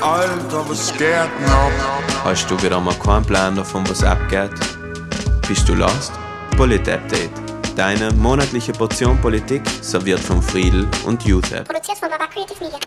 Alter, was geht noch? Hast du wieder mal keinen Plan davon, was abgeht? Bist du lost? Polit Update. Deine monatliche Portion Politik serviert von Friedel und Youth Produziert von Baba Creative Media.